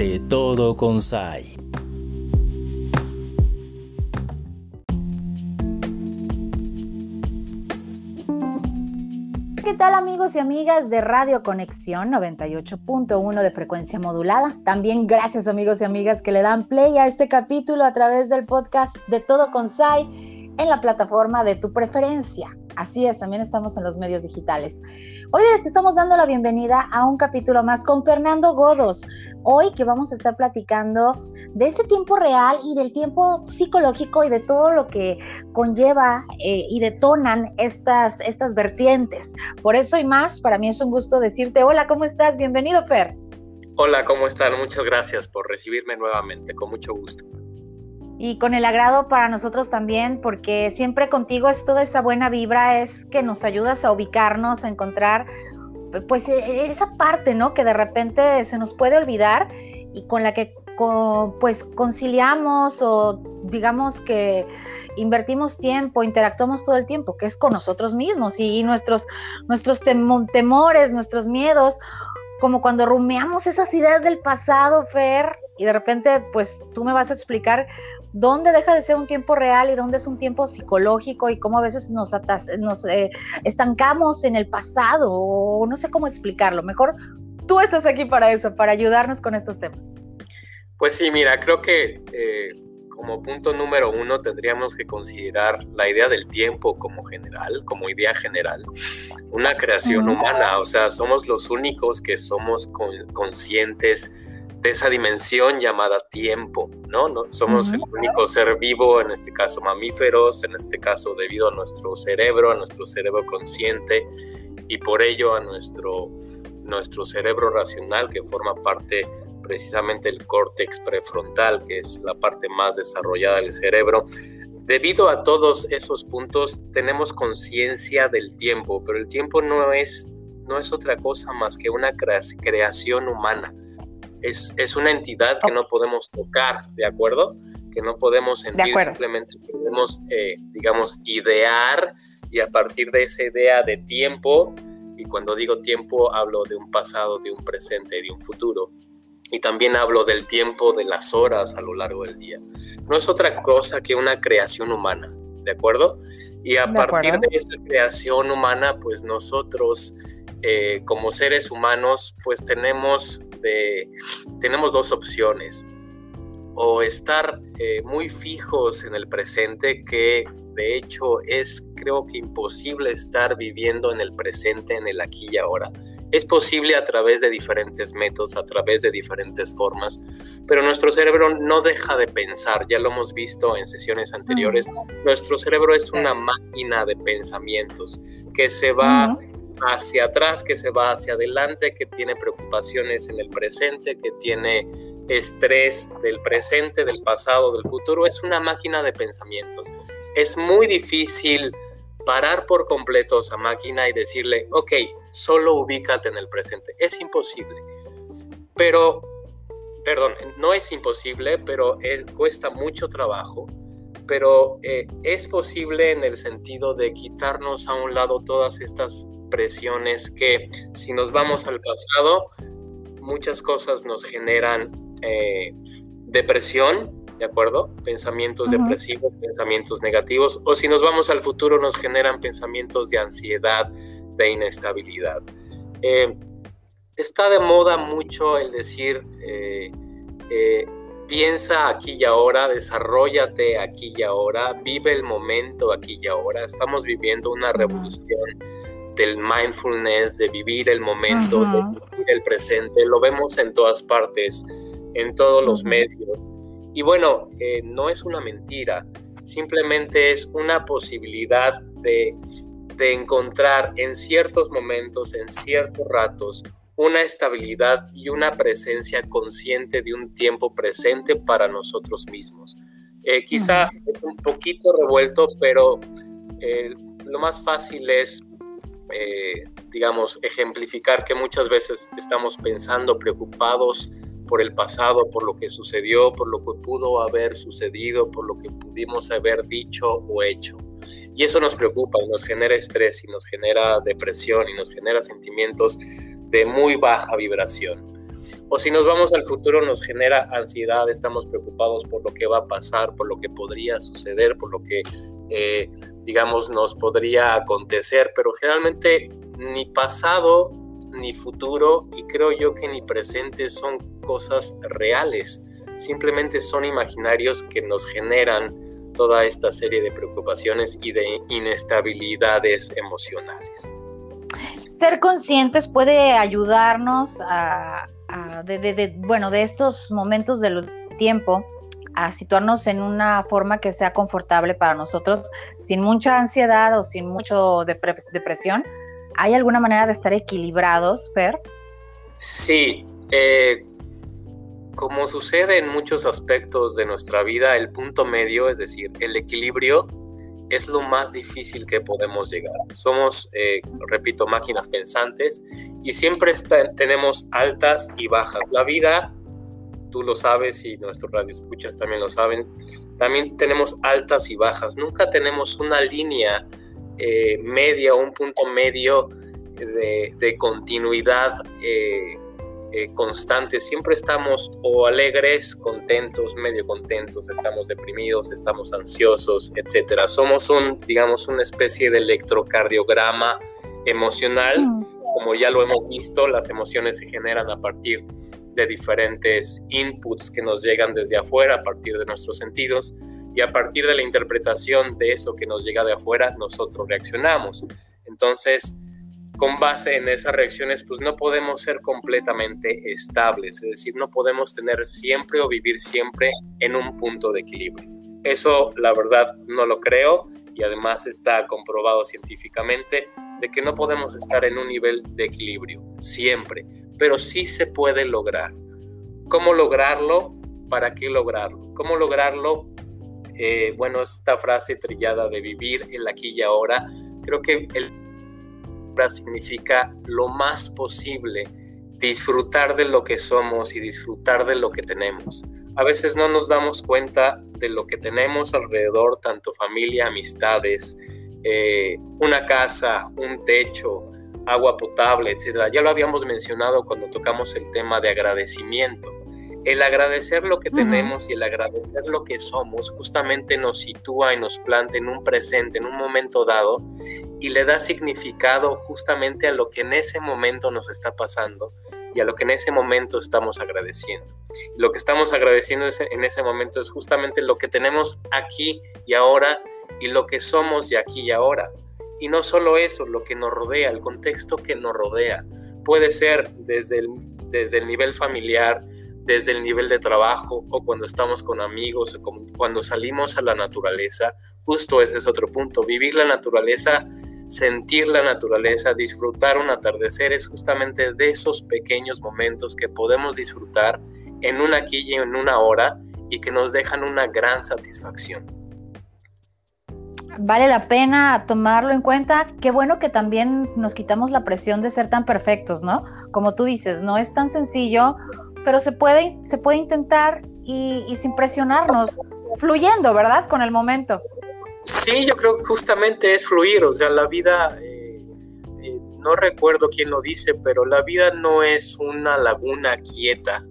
de Todo con Sai. ¿Qué tal amigos y amigas de Radio Conexión 98.1 de frecuencia modulada? También gracias amigos y amigas que le dan play a este capítulo a través del podcast de Todo con Sai en la plataforma de tu preferencia. Así es, también estamos en los medios digitales. Hoy les estamos dando la bienvenida a un capítulo más con Fernando Godos. Hoy que vamos a estar platicando de ese tiempo real y del tiempo psicológico y de todo lo que conlleva eh, y detonan estas, estas vertientes. Por eso y más, para mí es un gusto decirte, hola, ¿cómo estás? Bienvenido, Fer. Hola, ¿cómo están? Muchas gracias por recibirme nuevamente, con mucho gusto y con el agrado para nosotros también, porque siempre contigo es toda esa buena vibra, es que nos ayudas a ubicarnos, a encontrar pues e, e, esa parte, ¿no? Que de repente se nos puede olvidar y con la que pues conciliamos o digamos que invertimos tiempo, interactuamos todo el tiempo, que es con nosotros mismos y, nuestros, nuestros temores, nuestros miedos, como cuando rumeamos esas ideas del pasado, Fer, y de repente pues tú me vas a explicar dónde deja de ser un tiempo real y dónde es un tiempo psicológico y cómo a veces nos, nos eh, estancamos en el pasado o no sé cómo explicarlo. Mejor tú estás aquí para eso, para ayudarnos con estos temas. Pues sí, mira, creo que eh, como punto número uno tendríamos que considerar la idea del tiempo como general, como idea general, una creación humana, o sea, somos los únicos que somos conscientes de esa dimensión llamada tiempo, ¿no? ¿No? Somos el único ser vivo, en este caso mamíferos, en este caso debido a nuestro cerebro, a nuestro cerebro consciente y por ello a nuestro, nuestro cerebro racional que forma parte precisamente del córtex prefrontal, que es la parte más desarrollada del cerebro. Debido a todos esos puntos tenemos conciencia del tiempo, pero el tiempo no es, no es otra cosa más que una creación humana es, una entidad que no podemos tocar, ¿de acuerdo? Que no podemos sentir, simplemente podemos, eh, digamos, idear y a partir de esa idea de tiempo, y cuando digo tiempo hablo de un pasado, de un presente, de un futuro, y también hablo del tiempo de las horas a lo largo del día. No es otra cosa que una creación humana, ¿de acuerdo? Y a partir de esa creación humana, pues nosotros eh, como seres humanos, pues tenemos tenemos dos opciones. O estar eh, muy fijos en el presente, que de hecho es creo que imposible estar viviendo en el presente, en el aquí y ahora. Es posible a través de diferentes métodos, a través de diferentes formas, pero nuestro cerebro no deja de pensar, ya lo hemos visto en sesiones anteriores, nuestro cerebro es una máquina de pensamientos que se va hacia atrás, que se va hacia adelante, que tiene preocupaciones en el presente, que tiene estrés del presente, del pasado, del futuro. Es una máquina de pensamientos. Es muy difícil parar por completo esa máquina y decirle, ok, solo ubícate en el presente. Es imposible. Pero, perdón, no es imposible, pero cuesta mucho trabajo. Pero eh, es posible en el sentido de quitarnos a un lado todas estas presiones que si nos vamos al pasado, muchas cosas nos generan eh, depresión, ¿de acuerdo? Pensamientos depresivos, pensamientos negativos, o si nos vamos al futuro nos generan pensamientos de ansiedad, de inestabilidad. Eh, está de moda mucho el decir, eh, piensa aquí y ahora, desarrollate aquí y ahora, vive el momento aquí y ahora. Estamos viviendo una revolución del mindfulness, de vivir el momento, de vivir el presente, lo vemos en todas partes, en todos los medios. Y bueno, eh, no es una mentira, simplemente es una posibilidad de, de encontrar en ciertos momentos, en ciertos ratos, una estabilidad y una presencia consciente de un tiempo presente para nosotros mismos. Eh, quizá es un poquito revuelto, pero eh, lo más fácil es eh, digamos, ejemplificar que muchas veces estamos pensando, preocupados por el pasado, por lo que sucedió, por lo que pudo haber sucedido, por lo que pudimos haber dicho o hecho. Y eso nos preocupa y nos genera estrés y nos genera depresión y nos genera sentimientos de muy baja vibración. O si nos vamos al futuro nos genera ansiedad, estamos preocupados por lo que va a pasar, por lo que podría suceder, por lo que, eh, digamos, nos podría acontecer, pero generalmente ni pasado ni futuro y creo yo que ni presente son cosas reales, simplemente son imaginarios que nos generan toda esta serie de preocupaciones y de inestabilidades emocionales. Ser conscientes puede ayudarnos a, bueno, de estos momentos del tiempo a situarnos en una forma que sea confortable para nosotros, sin mucha ansiedad o sin mucho depresión. ¿Hay alguna manera de estar equilibrados, Fer? Sí, eh, como sucede en muchos aspectos de nuestra vida, el punto medio, es decir, el equilibrio, es lo más difícil que podemos llegar. Somos, eh, repito, máquinas pensantes y siempre tenemos altas y bajas. La vida, tú lo sabes y nuestros radioescuchas también lo saben, también tenemos altas y bajas. Nunca tenemos una línea eh, media o un punto medio de, continuidad eh, eh, constante. Siempre estamos o alegres, contentos, medio contentos, estamos deprimidos, estamos ansiosos, etcétera. Somos un, digamos, una especie de electrocardiograma emocional. Mm. Como ya lo hemos visto, las emociones se generan a partir de diferentes inputs que nos llegan desde afuera, a partir de nuestros sentidos, y a partir de la interpretación de eso que nos llega de afuera, nosotros reaccionamos. Entonces, con base en esas reacciones, pues no podemos ser completamente estables, es decir, no podemos tener siempre o vivir siempre en un punto de equilibrio. Eso, la verdad, no lo creo y además está comprobado científicamente de que no podemos estar en un nivel de equilibrio siempre, pero sí se puede lograr. ¿Cómo lograrlo? ¿Para qué lograrlo? ¿Cómo lograrlo? Eh, bueno, esta frase trillada de vivir el aquí y ahora, creo que el significa lo más posible disfrutar de lo que somos y disfrutar de lo que tenemos. A veces no nos damos cuenta de lo que tenemos alrededor, tanto familia, amistades, eh, una casa, un techo, agua potable, etc. Ya lo habíamos mencionado cuando tocamos el tema de agradecimiento. El agradecer lo que tenemos y el agradecer lo que somos justamente nos sitúa y nos planta en un presente, en un momento dado, y le da significado justamente a lo que en ese momento nos está pasando y a lo que en ese momento estamos agradeciendo. Lo que estamos agradeciendo en ese momento es justamente lo que tenemos aquí y ahora y lo que somos de aquí y ahora. Y no solo eso, lo que nos rodea, el contexto que nos rodea. Puede ser desde el, desde el nivel familiar, desde el nivel de trabajo o cuando estamos con amigos o cuando salimos a la naturaleza. Justo ese es otro punto. Vivir la naturaleza, sentir la naturaleza, disfrutar un atardecer es justamente de esos pequeños momentos que podemos disfrutar en una aquí y en una hora y que nos dejan una gran satisfacción. Vale la pena tomarlo en cuenta. Qué bueno que también nos quitamos la presión de ser tan perfectos, ¿no? Como tú dices, no es tan sencillo pero se puede, se puede intentar y, sin presionarnos, fluyendo, ¿verdad? Con el momento. Sí, yo creo que justamente es fluir, o sea, la vida, eh, eh, no recuerdo quién lo dice, pero la vida no es una laguna quieta,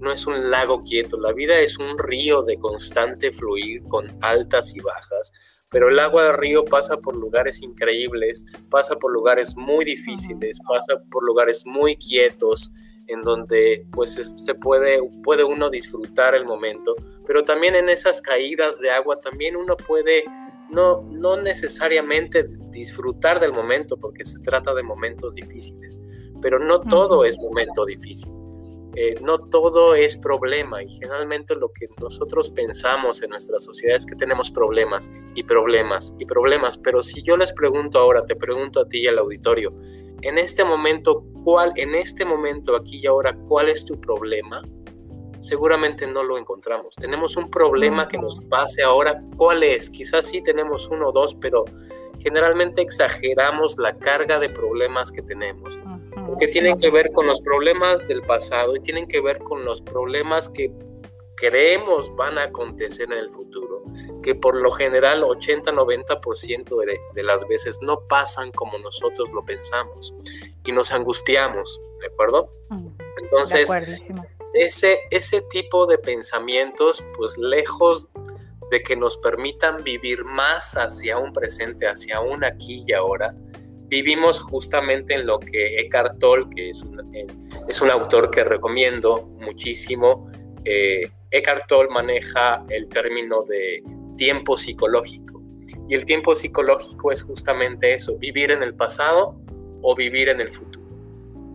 no es un lago quieto, la vida es un río de constante fluir con altas y bajas, pero el agua del río pasa por lugares increíbles, pasa por lugares muy difíciles, pasa por lugares muy quietos, en donde pues se puede, puede uno disfrutar el momento, pero también en esas caídas de agua también uno puede no, no necesariamente disfrutar del momento, porque se trata de momentos difíciles, pero no todo es momento difícil. Eh, no todo es problema y generalmente lo que nosotros pensamos en nuestra sociedad es que tenemos problemas y problemas y problemas, pero si yo les pregunto ahora, te pregunto a ti y al auditorio, en este momento, ¿cuál, en este momento, aquí y ahora, cuál es tu problema? Seguramente no lo encontramos. Tenemos un problema que nos pase ahora. ¿Cuál es? Quizás sí tenemos uno o dos, pero generalmente exageramos la carga de problemas que tenemos. Porque tienen que ver con los problemas del pasado y tienen que ver con los problemas que creemos van a acontecer en el futuro, que por lo general 80-90% de, de las veces no pasan como nosotros lo pensamos y nos angustiamos, ¿de acuerdo? Entonces, ese, ese tipo de pensamientos, pues lejos de que nos permitan vivir más hacia un presente, hacia un aquí y ahora, vivimos justamente en lo que Eckhart Tolle, que es un, eh, es un autor que recomiendo muchísimo, eh, Eckhart Tolle maneja el término de tiempo psicológico. Y el tiempo psicológico es justamente eso, vivir en el pasado o vivir en el futuro.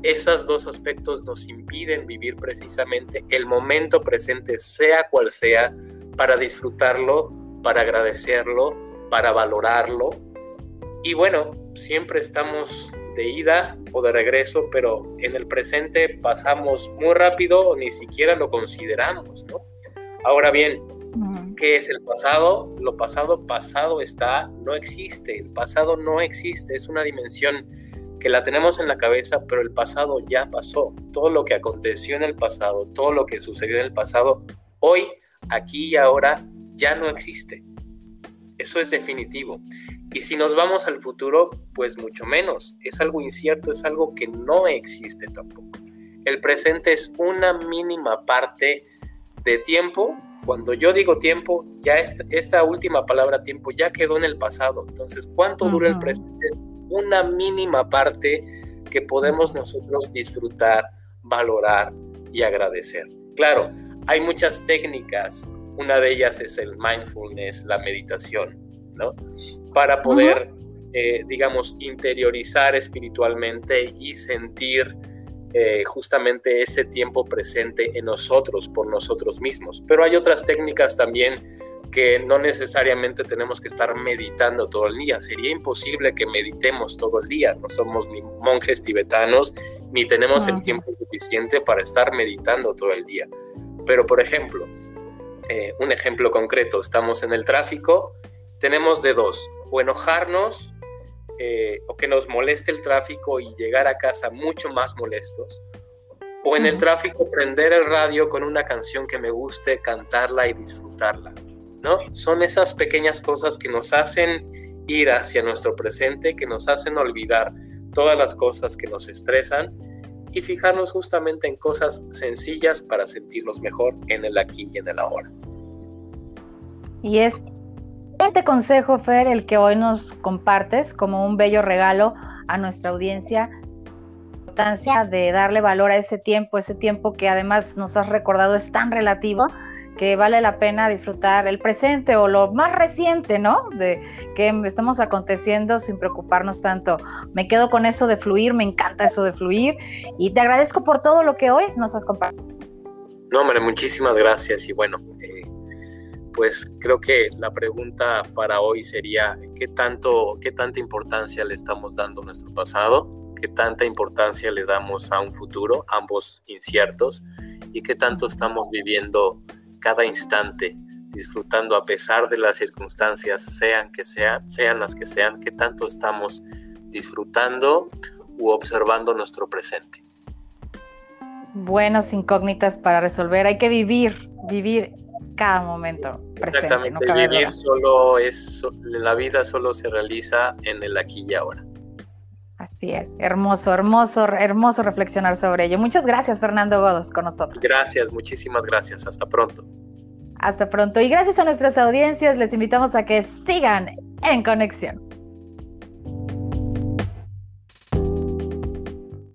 Esos dos aspectos nos impiden vivir precisamente el momento presente, sea cual sea, para disfrutarlo, para agradecerlo, para valorarlo. Y bueno, siempre estamos de ida o de regreso, pero en el presente pasamos muy rápido o ni siquiera lo consideramos, ¿no? Ahora bien, ¿qué es el pasado? Lo pasado, pasado está, no existe. El pasado no existe, es una dimensión que la tenemos en la cabeza, pero el pasado ya pasó. Todo lo que aconteció en el pasado, todo lo que sucedió en el pasado, hoy aquí y ahora ya no existe. Eso es definitivo. Y si nos vamos al futuro, pues mucho menos. Es algo incierto, es algo que no existe tampoco. El presente es una mínima parte de tiempo. Cuando yo digo tiempo, ya esta, última palabra tiempo ya quedó en el pasado. Entonces, ¿cuánto dura el presente? Una mínima parte que podemos nosotros disfrutar, valorar y agradecer. Claro, hay muchas técnicas, una de ellas es el mindfulness, la meditación, ¿no? Para poder, eh, digamos, interiorizar espiritualmente y sentir eh, justamente ese tiempo presente en nosotros, por nosotros mismos. Pero hay otras técnicas también que no necesariamente tenemos que estar meditando todo el día. Sería imposible que meditemos todo el día. No somos ni monjes tibetanos, ni tenemos el tiempo suficiente para estar meditando todo el día. Pero, por ejemplo, eh, un ejemplo concreto, estamos en el tráfico, tenemos de dos, o enojarnos eh, o que nos moleste el tráfico y llegar a casa mucho más molestos, o en el tráfico prender el radio con una canción que me guste, cantarla y disfrutarla, ¿no? Son esas pequeñas cosas que nos hacen ir hacia nuestro presente, que nos hacen olvidar todas las cosas que nos estresan y fijarnos justamente en cosas sencillas para sentirnos mejor en el aquí y en el ahora. Y es este consejo, Fer, el que hoy nos compartes como un bello regalo a nuestra audiencia, la importancia de darle valor a ese tiempo, ese tiempo que además nos has recordado es tan relativo que vale la pena disfrutar el presente o lo más reciente, ¿no? De que estamos aconteciendo sin preocuparnos tanto. Me quedo con eso de fluir, me encanta eso de fluir y te agradezco por todo lo que hoy nos has compartido. No, hombre, muchísimas gracias y bueno, pues creo que la pregunta para hoy sería ¿qué tanto, qué tanta importancia le estamos dando a nuestro pasado? ¿Qué tanta importancia le damos a un futuro, ambos inciertos? ¿Y qué tanto estamos viviendo cada instante, disfrutando a pesar de las circunstancias, sean que sean, sean las que sean, que tanto estamos disfrutando u observando nuestro presente. Buenas incógnitas para resolver. Hay que vivir, vivir cada momento presente. Exactamente, vivir solo es, la vida solo se realiza en el aquí y ahora. Así es, hermoso, hermoso, hermoso reflexionar sobre ello. Muchas gracias, Fernando Godos, con nosotros. Gracias, muchísimas gracias. Hasta pronto. Hasta pronto. Y gracias a nuestras audiencias, les invitamos a que sigan en conexión.